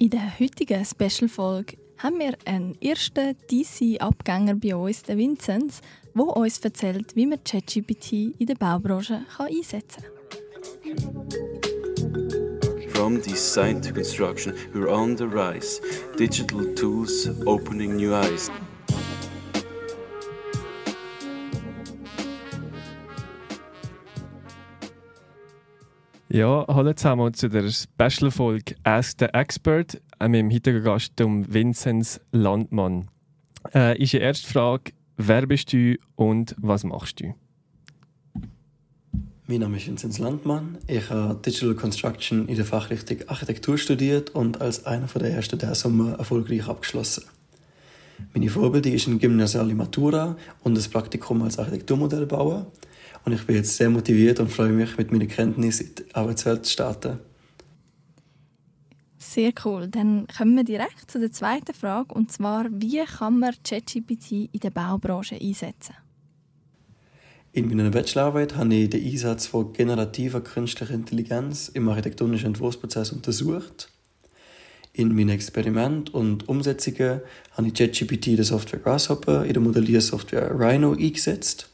In der heutigen Special-Folge haben wir einen ersten DC-Abgänger bei uns, den Vinzenz, der uns erzählt, wie man ChatGPT in der Baubranche einsetzen kann. From design to construction, we're on the rise. Digital tools opening new eyes. Ja, hallo zusammen zu der Special-Folge «Ask the Expert» mit dem heutigen Gast, dem Vinzenz Landmann. Äh, ist die erste Frage, wer bist du und was machst du? Mein Name ist Vinzenz Landmann. Ich habe Digital Construction in der Fachrichtung Architektur studiert und als einer der ersten der Sommer erfolgreich abgeschlossen. Meine Vorbilder ist ein gymnasiale Matura und das Praktikum als Architekturmodellbauer. Und ich bin jetzt sehr motiviert und freue mich, mit meinen Kenntnissen in die Arbeitswelt zu starten. Sehr cool. Dann kommen wir direkt zu der zweiten Frage, und zwar, wie kann man ChatGPT in der Baubranche einsetzen? In meiner Bachelorarbeit habe ich den Einsatz von generativer künstlicher Intelligenz im architektonischen Entwurfsprozess untersucht. In meinen Experimenten und Umsetzungen habe ich ChatGPT der Software Grasshopper in der Modelliersoftware Rhino eingesetzt.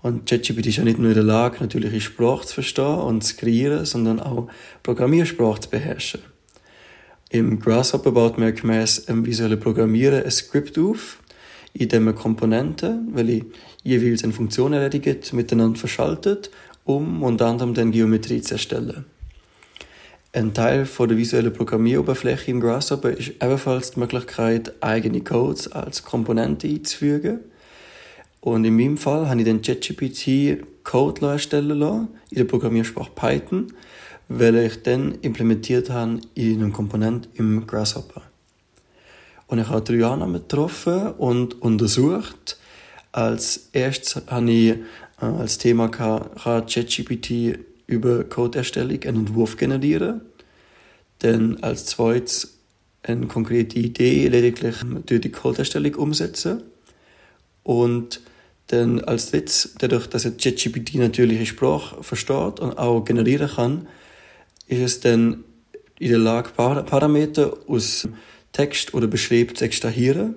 Und ChatGPT ist ja nicht nur in der Lage, natürliche Sprache zu verstehen und zu kreieren, sondern auch Programmiersprache zu beherrschen. Im Grasshopper baut man gemäß dem visuellen Programmieren ein Skript auf, in dem man Komponenten, welche jeweils eine Funktion erledigen, miteinander verschaltet, um unter anderem dann Geometrie zu erstellen. Ein Teil von der visuellen Programmieroberfläche im Grasshopper ist ebenfalls die Möglichkeit, eigene Codes als Komponente einzufügen – und in meinem Fall habe ich den ChatGPT Code erstellen lassen, in der Programmiersprache Python, weil ich dann implementiert habe in einem Komponent im Grasshopper. Und ich habe drei Annahmen getroffen und untersucht. Als erstes habe ich äh, als Thema ChatGPT über Codeerstellung einen Entwurf generieren. Dann als zweites eine konkrete Idee lediglich durch die Codeerstellung umsetzen. Und dann als drittes, dadurch, dass er ChatGPT natürliche Sprache versteht und auch generieren kann, ist es dann in der Lage, Parameter aus Text oder Beschrieb zu extrahieren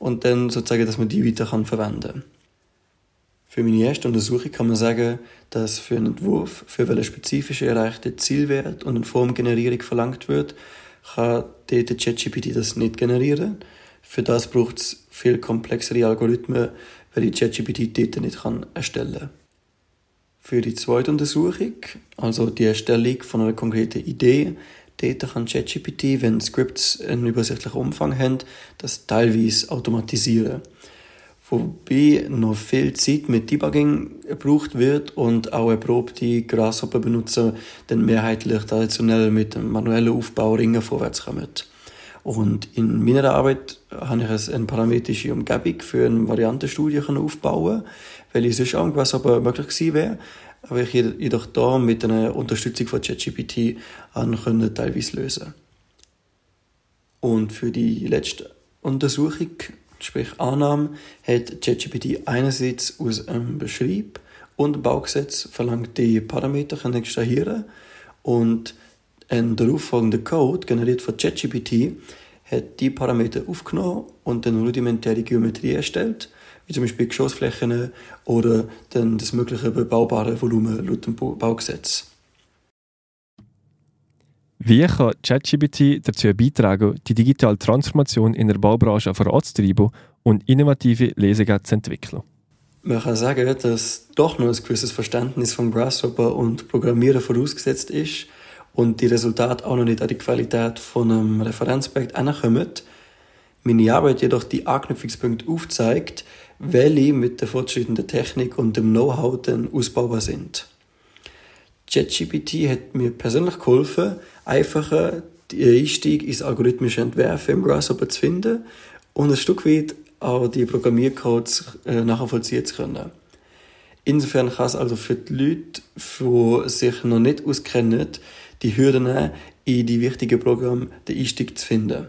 und dann sozusagen, dass man die weiter kann verwenden. Für meine erste Untersuchung kann man sagen, dass für einen Entwurf, für welche spezifische erreichte Zielwert und eine Formgenerierung verlangt wird, kann der ChatGPT das nicht generieren. Für das braucht es viel komplexere Algorithmen, weil ich ChatGPT dort nicht kann erstellen kann. Für die zweite Untersuchung, also die Erstellung von einer konkreten Idee, dort kann ChatGPT, wenn Scripts einen übersichtlichen Umfang haben, das teilweise automatisieren. Wobei noch viel Zeit mit Debugging gebraucht wird und auch erprobte Grasshopper-Benutzer dann mehrheitlich traditionell mit dem manuellen Aufbau Ringe vorwärts kommen. Und in meiner Arbeit habe ich eine parametrische Umgebung für eine Variantenstudie aufbauen weil ich sonst irgendwas aber möglich gewesen wäre. Aber ich jedoch da mit einer Unterstützung von ChatGPT können teilweise lösen. Und für die letzte Untersuchung, sprich Annahme, hat ChatGPT einerseits aus einem Beschrieb und Baugesetz verlangt, die Parameter zu extrahieren und ein darauffolgender Code, generiert von ChatGPT, hat die Parameter aufgenommen und dann rudimentäre Geometrie erstellt, wie zum Beispiel Geschossflächen oder dann das mögliche bebaubare Volumen laut dem Baugesetz. Wie kann ChatGPT dazu beitragen, die digitale Transformation in der Baubranche voranzutreiben und innovative Lösungen zu entwickeln? Man kann sagen, dass doch noch ein gewisses Verständnis von Grasshopper und Programmieren vorausgesetzt ist und die Resultate auch noch nicht an die Qualität von einem Referenzprojekt ankommen, meine Arbeit jedoch die Anknüpfungspunkte aufzeigt, welche mit der fortschreitenden Technik und dem Know-how dann ausbaubar sind. ChatGPT hat mir persönlich geholfen, einfacher den Einstieg ins algorithmische Entwerfen im Grasshopper zu finden und ein Stück weit auch die Programmiercodes äh, nachvollziehen zu können. Insofern kann es also für die Leute, die sich noch nicht auskennen, die Hürden in die wichtigen Programme den Einstieg zu finden.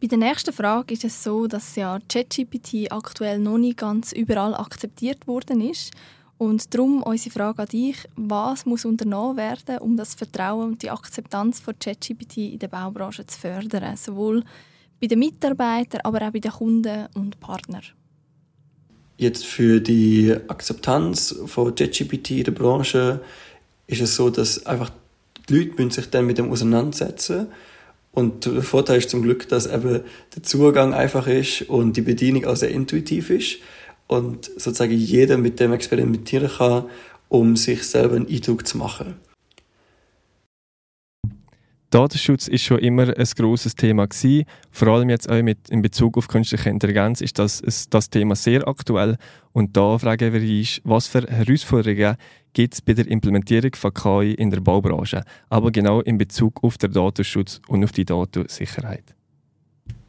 Bei der nächsten Frage ist es so, dass ja ChatGPT aktuell noch nicht ganz überall akzeptiert worden ist. Und darum unsere Frage an dich, was muss unternommen werden, um das Vertrauen und die Akzeptanz von ChatGPT in der Baubranche zu fördern, sowohl bei den Mitarbeitern, aber auch bei den Kunden und Partnern? Jetzt für die Akzeptanz von ChatGPT in der Branche ist es so, dass einfach die Leute sich dann mit dem auseinandersetzen und der Vorteil ist zum Glück, dass eben der Zugang einfach ist und die Bedienung auch sehr intuitiv ist und sozusagen jeder mit dem experimentieren kann, um sich selber einen Eindruck zu machen. Datenschutz ist schon immer ein großes Thema gewesen. Vor allem jetzt auch mit in Bezug auf künstliche Intelligenz ist das, ist das Thema sehr aktuell. Und da fragen wir uns, was für Herausforderungen gibt es bei der Implementierung von KI in der Baubranche, aber genau in Bezug auf den Datenschutz und auf die Datensicherheit.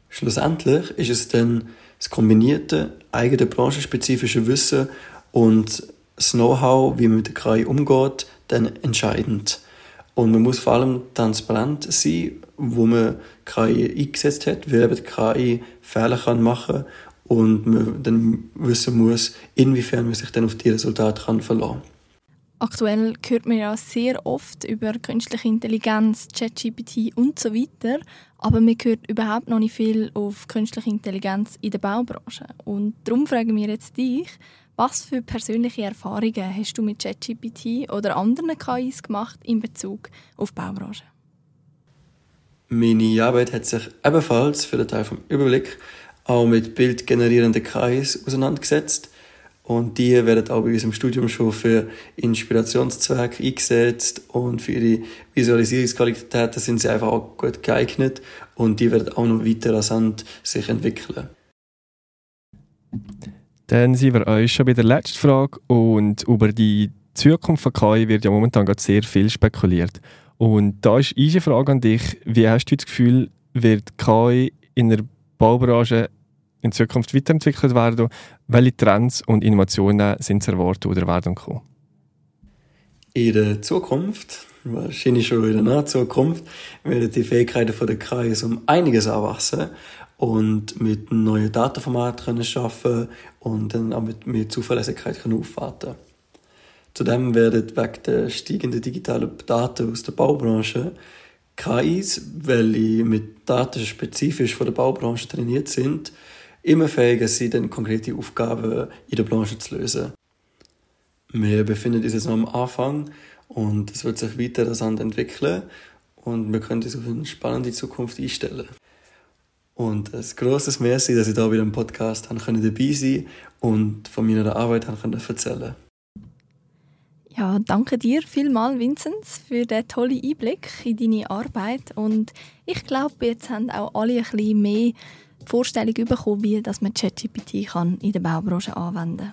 Schlussendlich ist es dann das kombinierte eigene branchenspezifische Wissen und das Know-how, wie man mit der KI umgeht, dann entscheidend. Und man muss vor allem transparent sein, wo man KI eingesetzt hat, weil eben die KI Fehler kann und man dann wissen muss, inwiefern man sich dann auf die Resultate kann verlassen kann. Aktuell hört man ja sehr oft über künstliche Intelligenz, ChatGPT und so weiter, aber man hört überhaupt noch nicht viel auf künstliche Intelligenz in der Baubranche. Und darum fragen wir jetzt dich, was für persönliche Erfahrungen hast du mit ChatGPT oder anderen KIs gemacht in Bezug auf die Baubranche? Meine Arbeit hat sich ebenfalls für den Teil vom Überblick auch mit bildgenerierenden KIs auseinandergesetzt. Und die werden auch bei uns im Studium schon für Inspirationszwecke eingesetzt und für ihre Visualisierungsqualitäten sind sie einfach auch gut geeignet und die werden auch noch weiter rasant sich entwickeln. Dann sind wir euch schon bei der letzten Frage und über die Zukunft von KI wird ja momentan gerade sehr viel spekuliert. Und da ist eine Frage an dich, wie hast du das Gefühl, wird KI in der Baubranche in Zukunft weiterentwickelt werden? Welche Trends und Innovationen sind zu erwarten oder werden kommen? In der Zukunft, wahrscheinlich schon in der Zukunft, werden die Fähigkeiten von der KI um einiges anwachsen und mit neuen Datenformaten können schaffen und dann auch mit mehr Zuverlässigkeit können aufwarten. Zudem werden wegen der steigenden digitalen Daten aus der Baubranche KIs, welche mit Daten spezifisch von der Baubranche trainiert sind, immer fähiger sind, dann konkrete Aufgaben in der Branche zu lösen. Wir befinden uns jetzt noch am Anfang und es wird sich weiter rasant entwickeln und wir können uns auf eine spannende Zukunft einstellen. Und ein grosses Merci, dass ich da bei dem Podcast dabei sein und von meiner Arbeit erzählen Ja, danke dir vielmals, Vinzenz, für den tollen Einblick in deine Arbeit. Und ich glaube, jetzt haben auch alle ein bisschen mehr Vorstellung bekommen, wie dass man ChatGPT in der Baubranche anwenden kann.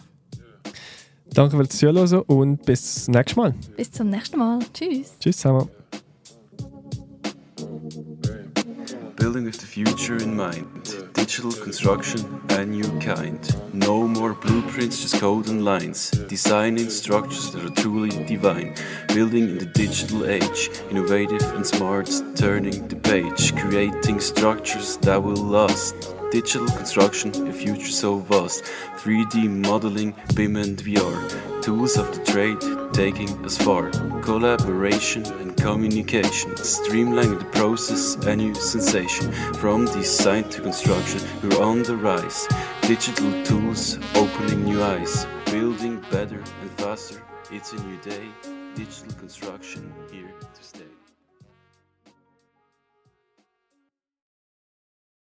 Danke fürs Zuhören und bis zum nächsten Mal. Bis zum nächsten Mal. Tschüss. Tschüss zusammen. Building with the future in mind. Digital construction, a new kind. No more blueprints, just code and lines. Designing structures that are truly divine. Building in the digital age, innovative and smart, turning the page. Creating structures that will last. Digital construction, a future so vast. 3D modeling, BIM and VR. Tools of the trade, taking us far. Collaboration and communication, streamlining the process, a new sensation. From design to construction, we're on the rise. Digital tools opening new eyes. Building better and faster, it's a new day. Digital construction here.